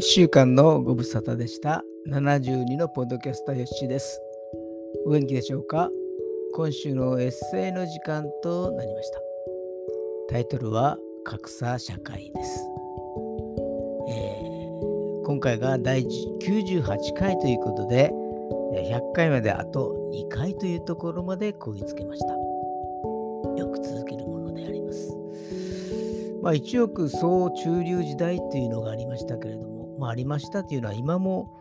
1週間のご無沙汰でした。72のポッドキャスターよしです。お元気でしょうか？今週のエッセイの時間となりました。タイトルは格差社会です。えー、今回が第98回ということで、100回まであと2回というところまでこぎつけました。よく続けるものであります。まあ、一億総中流時代というのがありましたけれども、まあ、ありましたというのは今も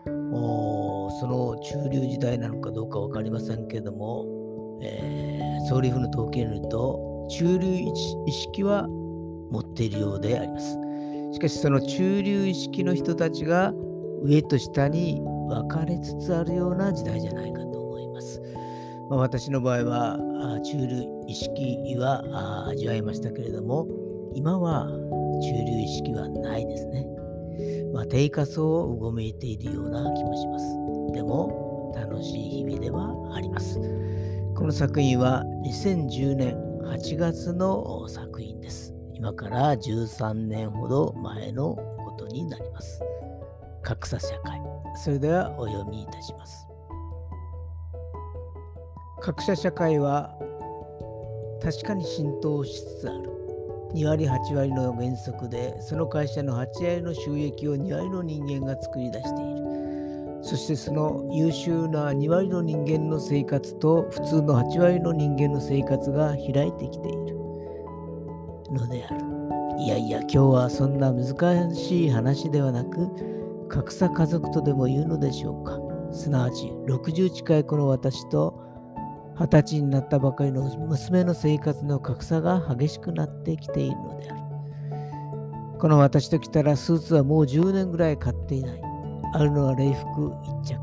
その中流時代なのかどうか分かりませんけれども、えー、総理府の統計によると中流意識は持っているようであります。しかしその中流意識の人たちが上と下に分かれつつあるような時代じゃないかと思います。まあ、私の場合は中流意識は味わいましたけれども今は中流意識は。低下層をうごめいているような気もします。でも、楽しい日々ではあります。この作品は2010年8月の作品です。今から13年ほど前のことになります。格差社会。それではお読みいたします。格差社会は確かに浸透しつつある。2割8割の原則でその会社の8割の収益を2割の人間が作り出している。そしてその優秀な2割の人間の生活と普通の8割の人間の生活が開いてきている。のである。いやいや今日はそんな難しい話ではなく格差家族とでも言うのでしょうか。すなわち60近いこの私と二十歳になったばかりの娘の生活の格差が激しくなってきているのである。この私と来たらスーツはもう10年ぐらい買っていない。あるのは礼服1着。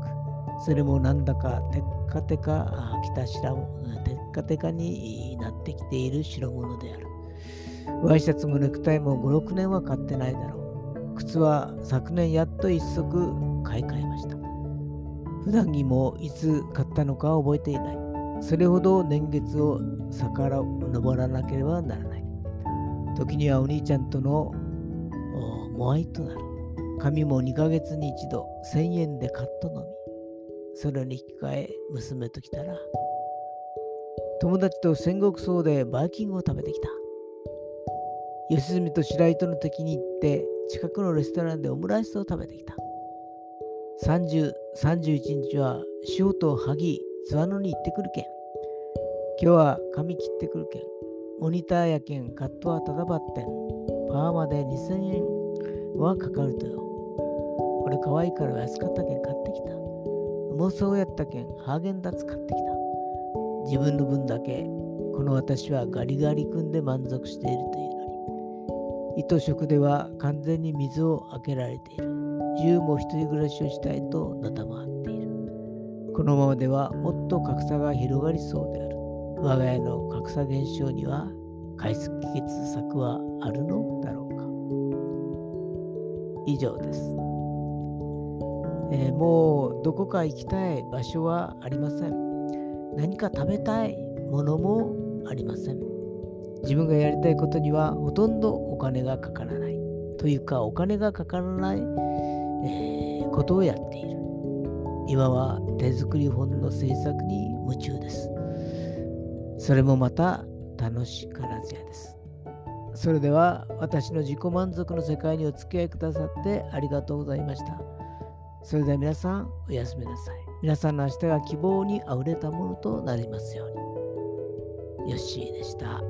それもなんだかテッカテカ着た白物、テッカテカになってきている白物である。ワイシャツもネクタイも5、6年は買ってないだろう。靴は昨年やっと一足買い替えました。普段着もいつ買ったのか覚えていない。それほど年月を逆ら登らなければならない。時にはお兄ちゃんとのモアイとなる。髪も2ヶ月に一度1000円でカットのみ。それに引き換え娘と来たら、友達と戦国層でバイキングを食べてきた。吉住と白糸の時に行って近くのレストランでオムライスを食べてきた。30、31日は塩と萩、諏訪野に行ってくるけん。今日は髪切ってくるけん。モニターやけん、カットはただばってん。パーマで2000円はかかるとよ。これ可愛いから安かったけん買ってきた。うまそうやったけん、ハーゲンダッツ買ってきた。自分の分だけ、この私はガリガリ君で満足しているというのに。糸食では完全に水を開けられている。自由も一人暮らしをしたいとなたまっている。このままではもっと格差が広がりそうである。我が家の格差減少には解決策はあるのだろうか。以上です。えー、もうどこか行きたい場所はありません。何か食べたいものもありません。自分がやりたいことにはほとんどお金がかからない。というかお金がかからない、えー、ことをやっている。今は手作り本の制作に夢中です。それもまた楽しからずやです。それでは私の自己満足の世界にお付き合いくださってありがとうございました。それでは皆さんおやすみなさい。皆さんの明日が希望にあふれたものとなりますように。よッしーでした。